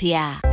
Valencia.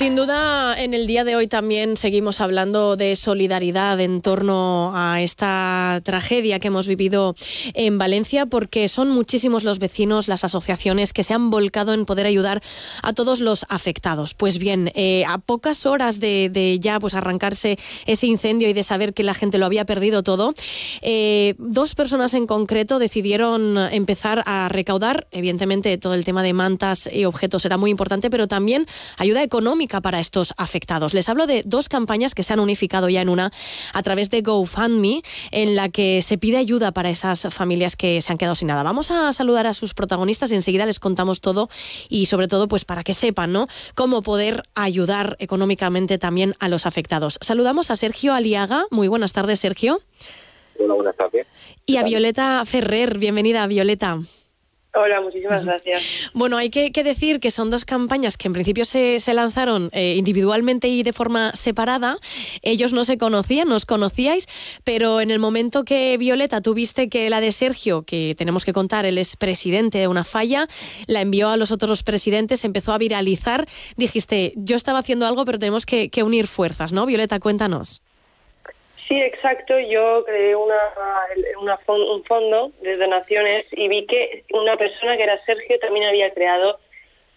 Sin duda, en el día de hoy también seguimos hablando de solidaridad en torno a esta tragedia que hemos vivido en Valencia, porque son muchísimos los vecinos, las asociaciones que se han volcado en poder ayudar a todos los afectados. Pues bien, eh, a pocas horas de, ya pues arrancarse ese incendio y de saber que la gente lo había perdido todo, eh, dos personas en concreto decidieron empezar a recaudar, evidentemente todo el tema de mantas y objetos era muy importante, pero también ayuda económica para estos afectados. Les hablo de dos campañas que se han unificado ya en una a través de GoFundMe, en la que se pide ayuda para esas familias que se han quedado sin nada. Vamos a saludar a sus protagonistas y enseguida les contamos todo y sobre todo pues para que sepan ¿no? cómo poder ayudar económicamente también a los afectados. Saludamos a Sergio Aliaga. Muy buenas tardes, Sergio. Hola, buenas tardes. Y a Violeta Ferrer. Bienvenida, Violeta. Hola, muchísimas gracias. Bueno, hay que, decir que son dos campañas que en principio se, lanzaron eh, individualmente y de forma separada. Ellos no se conocían, nos conocíais, pero en el momento que Violeta tuviste que la de Sergio, que tenemos que contar, él es presidente de una falla, la envió a los otros presidentes, empezó a viralizar, dijiste, yo estaba haciendo algo, pero tenemos que, que unir fuerzas, ¿no? Violeta, cuéntanos. Sí, exacto. Yo creé una, un fondo de donaciones y vi que una persona que era Sergio también había creado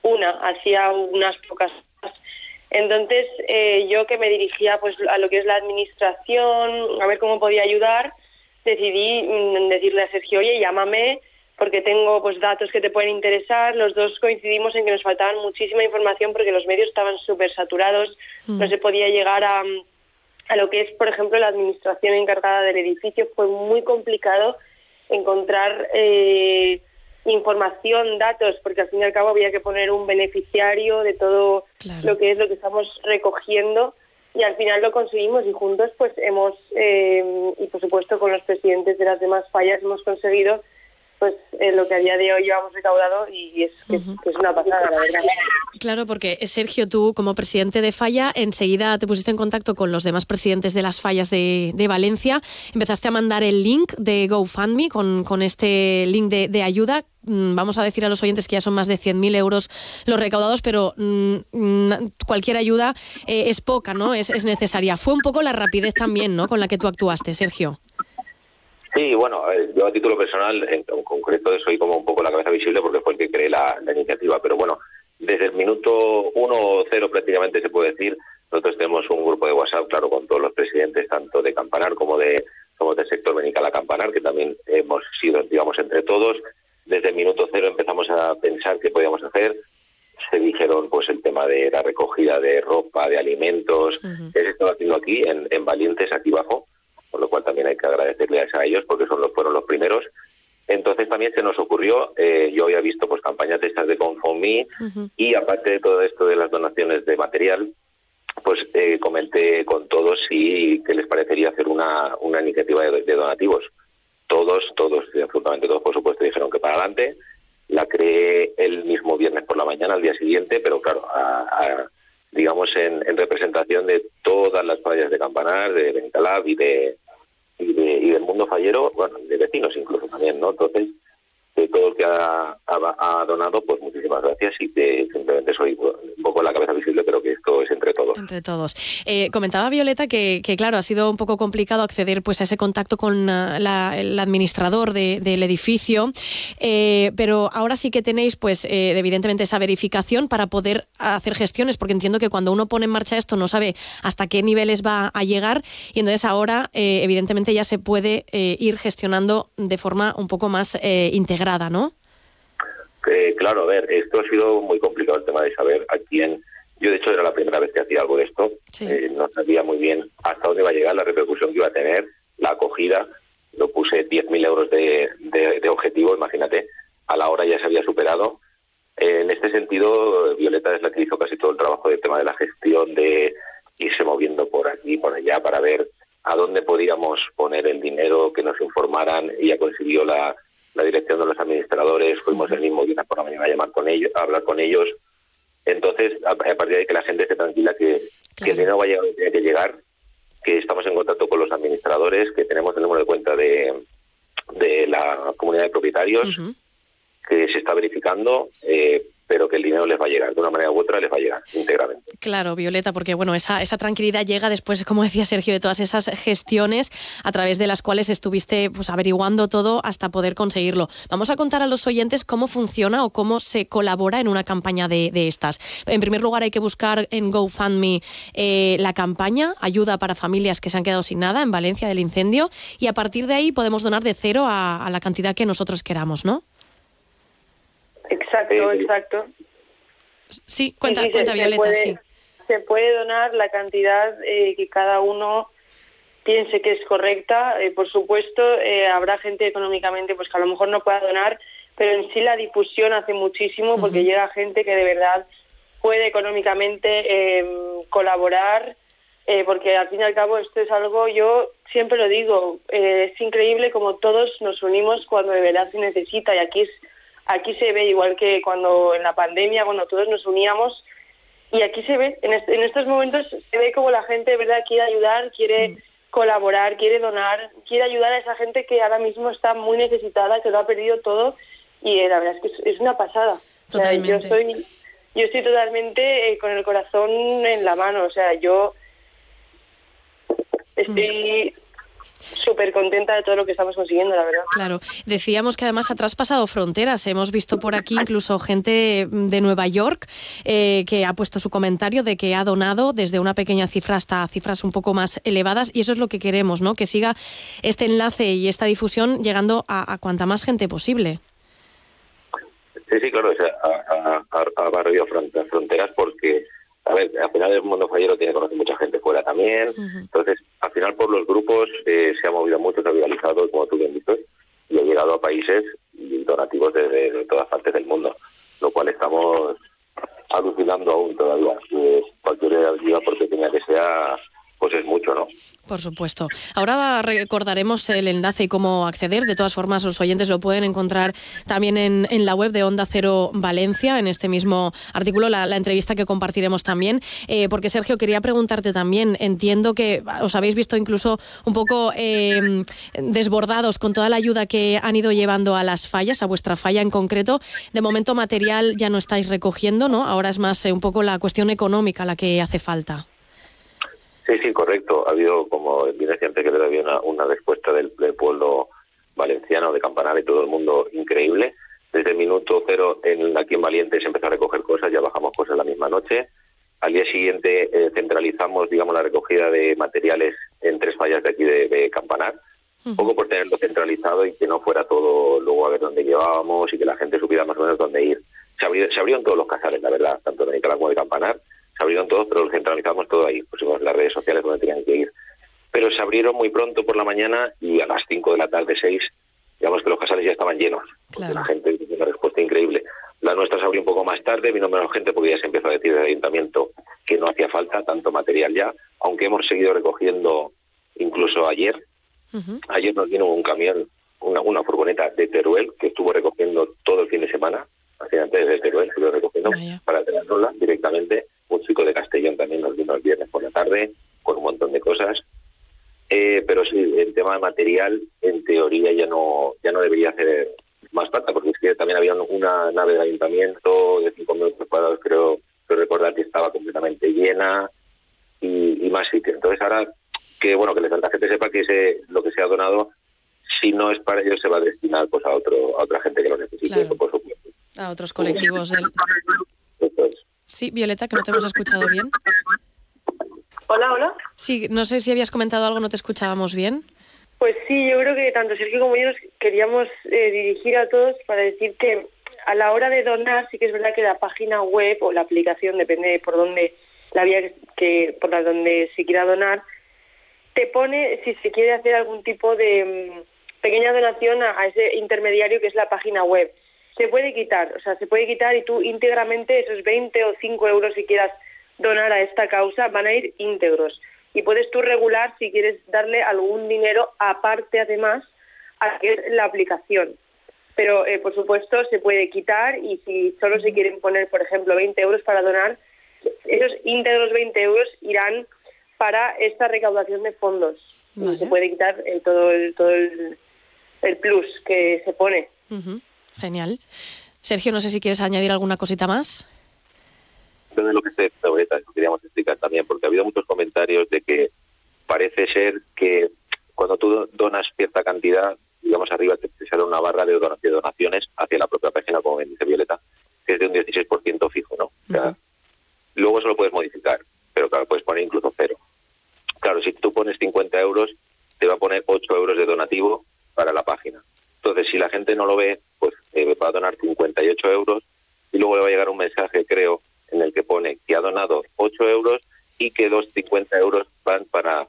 una, hacía unas pocas entonces eh, yo que me dirigía pues a lo que es la administración, a ver cómo podía ayudar, decidí mm, decirle a Sergio, oye, llámame porque tengo pues datos que te pueden interesar. Los dos coincidimos en que nos faltaban muchísima información porque los medios estaban súper saturados, no mm. se podía llegar a a lo que es, por ejemplo, la administración encargada del edificio. Fue muy complicado encontrar eh, información, datos, porque al fin y al cabo había que poner un beneficiario de todo lo que es lo que estamos recogiendo y al final lo conseguimos y juntos pues hemos, eh, y por supuesto con los presidentes de las demás fallas hemos conseguido pues eh, lo que a día de hoy llevamos recaudado y es, es, una pasada, la verdad. Claro, porque eh, Sergio, tú como presidente de Falla, enseguida te pusiste en contacto con los demás presidentes de las fallas de, Valencia, empezaste a mandar el link de GoFundMe con, con este link de, ayuda mm, vamos a decir a los oyentes que ya son más de 100.000 euros los recaudados, pero mm, cualquier ayuda eh, es poca, ¿no? Es, es, necesaria. Fue un poco la rapidez también, ¿no? Con la que tú actuaste, Sergio. Sí, bueno, yo a título personal, en, concreto, soy como un poco la cabeza visible porque fue el que creé la, iniciativa. Pero bueno, desde el minuto uno o cero prácticamente se puede decir, nosotros tenemos un grupo de WhatsApp, claro, con todos los presidentes, tanto de Campanar como de como del sector Benical a Campanar, que también hemos sido, digamos, entre todos. Desde el minuto cero empezamos a pensar qué podíamos hacer. Se dijeron, pues, el tema de la recogida de ropa, de alimentos, que se estaba haciendo aquí, en, en Valientes, aquí abajo por lo cual también hay que agradecerles a ellos porque son los, fueron los primeros. Entonces también se nos ocurrió, eh, yo había visto pues campañas de estas de Confomi y aparte de todo esto de las donaciones de material, pues eh, comenté con todos si que les parecería hacer una, una iniciativa de, donativos. Todos, todos, absolutamente todos, por supuesto, dijeron que para adelante. La creé el mismo viernes por la mañana, al día siguiente, pero claro, digamos en, representación de todas las fallas de Campanar, de Benicalab y de, y, de, y del mundo fallero, bueno, de vecinos incluso también, ¿no? Entonces, de todo el que ha, ha, donado, pues muchísimas gracias y que simplemente soy un poco la cabeza visible, pero que esto es entre todos. Entre todos. Eh, comentaba Violeta que, claro, ha sido un poco complicado acceder pues a ese contacto con uh, el administrador del edificio, eh, pero ahora sí que tenéis pues eh, evidentemente esa verificación para poder hacer gestiones, porque entiendo que cuando uno pone en marcha esto no sabe hasta qué niveles va a llegar y entonces ahora evidentemente ya se puede ir gestionando de forma un poco más integral ¿no? Claro, a ver, esto ha sido muy complicado el tema de saber a quién. Yo, de hecho, era la primera vez que hacía algo de esto. Eh, no sabía muy bien hasta dónde iba a llegar, la repercusión que iba a tener, la acogida. Lo puse 10.000 euros de, de, objetivo, imagínate. A la hora ya se había superado. Eh, en este sentido, Violeta es la que hizo casi todo el trabajo del tema de la gestión, de irse moviendo por aquí, por allá, para ver a dónde podíamos poner el dinero, que nos informaran. Ella consiguió la, la dirección de los administradores, fuimos el mismo día por la mañana a llamar con ellos, a hablar con ellos. Entonces, a, partir de que la gente esté tranquila, que, que el dinero va a llegar tiene que llegar, que estamos en contacto con los administradores, que tenemos el número de cuenta de, de la comunidad de propietarios que se está verificando, eh, pero que el dinero les va a llegar, de una manera u otra les va a llegar íntegramente. Claro, Violeta, porque bueno, esa, esa tranquilidad llega después, como decía Sergio, de todas esas gestiones a través de las cuales estuviste pues averiguando todo hasta poder conseguirlo. Vamos a contar a los oyentes cómo funciona o cómo se colabora en una campaña de, estas. En primer lugar, hay que buscar en GoFundMe eh, la campaña, ayuda para familias que se han quedado sin nada en Valencia del incendio, y a partir de ahí podemos donar de cero a, a la cantidad que nosotros queramos, ¿no? Exacto, exacto. Sí, cuenta, cuenta Violeta, se sí. Se puede donar la cantidad eh, que cada uno piense que es correcta. Eh, por supuesto, eh, habrá gente económicamente pues que a lo mejor no pueda donar, pero en sí la difusión hace muchísimo porque llega gente que de verdad puede económicamente em, colaborar, porque al fin y al cabo esto es algo, yo siempre lo digo, es increíble como todos nos unimos cuando de verdad se necesita y aquí es Aquí se ve igual que cuando en la pandemia, cuando todos nos uníamos, y aquí se ve, en, estos momentos se ve como la gente de verdad quiere ayudar, quiere mm. colaborar, quiere donar, quiere ayudar a esa gente que ahora mismo está muy necesitada, que lo ha perdido todo, y eh, la verdad es que es, una pasada. yo estoy, yo estoy totalmente eh, con el corazón en la mano, o sea, yo estoy súper contenta de todo lo que estamos consiguiendo, la verdad. Claro, decíamos que además ha traspasado fronteras. Hemos visto por aquí incluso gente de Nueva York eh, que ha puesto su comentario de que ha donado desde una pequeña cifra hasta cifras un poco más elevadas y eso es lo que queremos, ¿no? Que siga este enlace y esta difusión llegando a, cuanta más gente posible. Sí, sí, claro, o sea, ha, barrido fronteras porque a ver, al final el mundo fallero tiene conocer mucha gente fuera también, entonces al final por los grupos eh, se ha movido mucho, se ha viralizado, como tú bien dices, y ha llegado a países y donativos de, todas partes del mundo, lo cual estamos alucinando aún todavía. cualquier ayuda, por pequeña que sea, pues es mucho, ¿no? Por supuesto. Ahora recordaremos el enlace y cómo acceder. De todas formas, los oyentes lo pueden encontrar también en, la web de Onda Cero Valencia, en este mismo artículo, la, entrevista que compartiremos también. Eh, porque, Sergio, quería preguntarte también, entiendo que os habéis visto incluso un poco em, desbordados con toda la ayuda que han ido llevando a las fallas, a vuestra falla en concreto. De momento, material ya no estáis recogiendo, ¿no? Ahora es más eh, un poco la cuestión económica la que hace falta. Sí, sí, correcto. Ha habido, como bien siempre, que le había una, una respuesta del, pueblo valenciano, de Campanar y todo el mundo increíble. Desde el minuto cero en, aquí en Valiente se empezó a recoger cosas, ya bajamos cosas la misma noche. Al día siguiente eh, centralizamos, digamos, la recogida de materiales en tres fallas de aquí de, Campanar, un poco por tenerlo centralizado y que no fuera todo luego a ver dónde llevábamos y que la gente supiera más o menos dónde ir. Se, se abrieron todos los casales, la verdad, tanto de Nicaragua como de Campanar se abrieron todos, pero lo centralizamos todo ahí, pusimos las redes sociales donde tenían que ir. Pero se abrieron muy pronto por la mañana y a las 5 de la tarde, 6, digamos que los casales ya estaban llenos. La gente tiene una respuesta increíble. La nuestra se abrió un poco más tarde, vino menos gente porque ya se empezó a decir del ayuntamiento que no hacía falta tanto material ya, aunque hemos seguido recogiendo incluso ayer. Ayer nos vino un camión, una, una furgoneta de Teruel que estuvo recogiendo todo el fin de semana, hacia antes de Teruel, estuvo recogiendo para tenerla directamente chico de Castellón también nos vino el viernes por la tarde con un montón de cosas. Eh, pero sí, el tema de material, en teoría ya no ya no debería hacer más falta, porque es que también había una nave de ayuntamiento de 5 metros cuadrados, creo, creo recordar que estaba completamente llena y, más sitios. Entonces ahora que bueno que la gente sepa que ese, lo que se ha donado, si no es para ellos, se va a destinar pues a otro a otra gente que lo necesite, por supuesto. A otros colectivos del... Sí, Violeta, que no te hemos escuchado bien. Hola, hola. Sí, no sé si habías comentado algo, no te escuchábamos bien. Pues sí, yo creo que tanto Sergio como yo nos queríamos eh, dirigir a todos para decir que a la hora de donar sí que es verdad que la página web o la aplicación, depende por dónde la vía que por la donde se quiera donar, te pone si se quiere hacer algún tipo de mm, pequeña donación a, ese intermediario que es la página web se puede quitar, o sea, se puede quitar y tú íntegramente esos 20 o 5 euros si quieras donar a esta causa van a ir íntegros. Y puedes tú regular si quieres darle algún dinero aparte además a la aplicación. Pero, eh, por supuesto, se puede quitar y si solo se quieren poner, por ejemplo, 20 euros para donar, esos íntegros 20 euros irán para esta recaudación de fondos. Y se puede quitar eh, todo, el, todo el, plus que se pone. Genial. Sergio, no sé si quieres añadir alguna cosita más. De lo que se queríamos explicar también, porque ha habido muchos comentarios de que parece ser que cuando tú donas cierta cantidad, digamos arriba te, sale una barra de, donaciones hacia la propia página, como bien dice Violeta, que es de un 16% fijo, ¿no? Luego eso lo puedes modificar, pero claro, puedes poner incluso cero. Claro, si tú pones 50 euros, te va a poner 8 euros de donativo para la página. Entonces, si la gente no lo ve, eh, va a donar 58 euros y luego le va a llegar un mensaje, creo, en el que pone que ha donado 8 euros y que 2,50 euros van para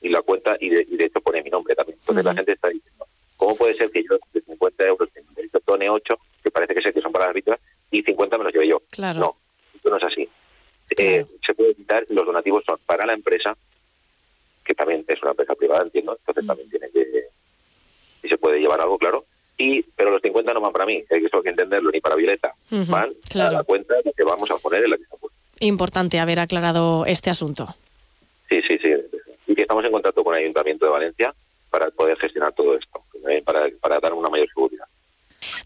y la cuenta y de, hecho pone mi nombre también. Entonces la gente está diciendo, ¿cómo puede ser que yo de 50 euros done 8, que parece que sé que son para las víctimas, y 50 me los lleve yo? Claro. No, esto no es así. Eh, se puede quitar, los donativos son para la empresa, que también es una empresa privada, entiendo, entonces también tiene que, y se puede llevar algo, claro, y pero los 50 no van para mí, hay que entenderlo, ni para Violeta, van a la cuenta que vamos a poner en la que está Importante haber aclarado este asunto. Sí, sí, sí, y que estamos en contacto con el Ayuntamiento de Valencia para poder gestionar todo esto, eh, para, para dar una mayor seguridad.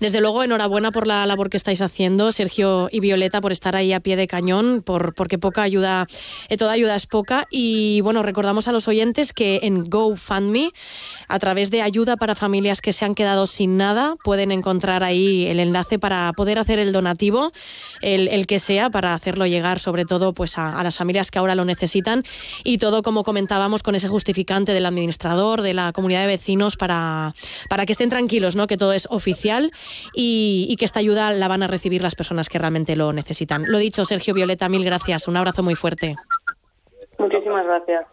Desde luego, enhorabuena por la labor que estáis haciendo, Sergio y Violeta, por estar ahí a pie de cañón, por, porque poca ayuda, eh, toda ayuda es poca. Y bueno, recordamos a los oyentes que en GoFundMe, a través de ayuda para familias que se han quedado sin nada, pueden encontrar ahí el enlace para poder hacer el donativo, el, que sea, para hacerlo llegar sobre todo pues a, las familias que ahora lo necesitan. Y todo, como comentábamos, con ese justificante del administrador, de la comunidad de vecinos, para, para que estén tranquilos, ¿no? que todo es oficial y, que esta ayuda la van a recibir las personas que realmente lo necesitan. Lo dicho, Sergio Violeta, mil gracias. Un abrazo muy fuerte. Muchísimas gracias.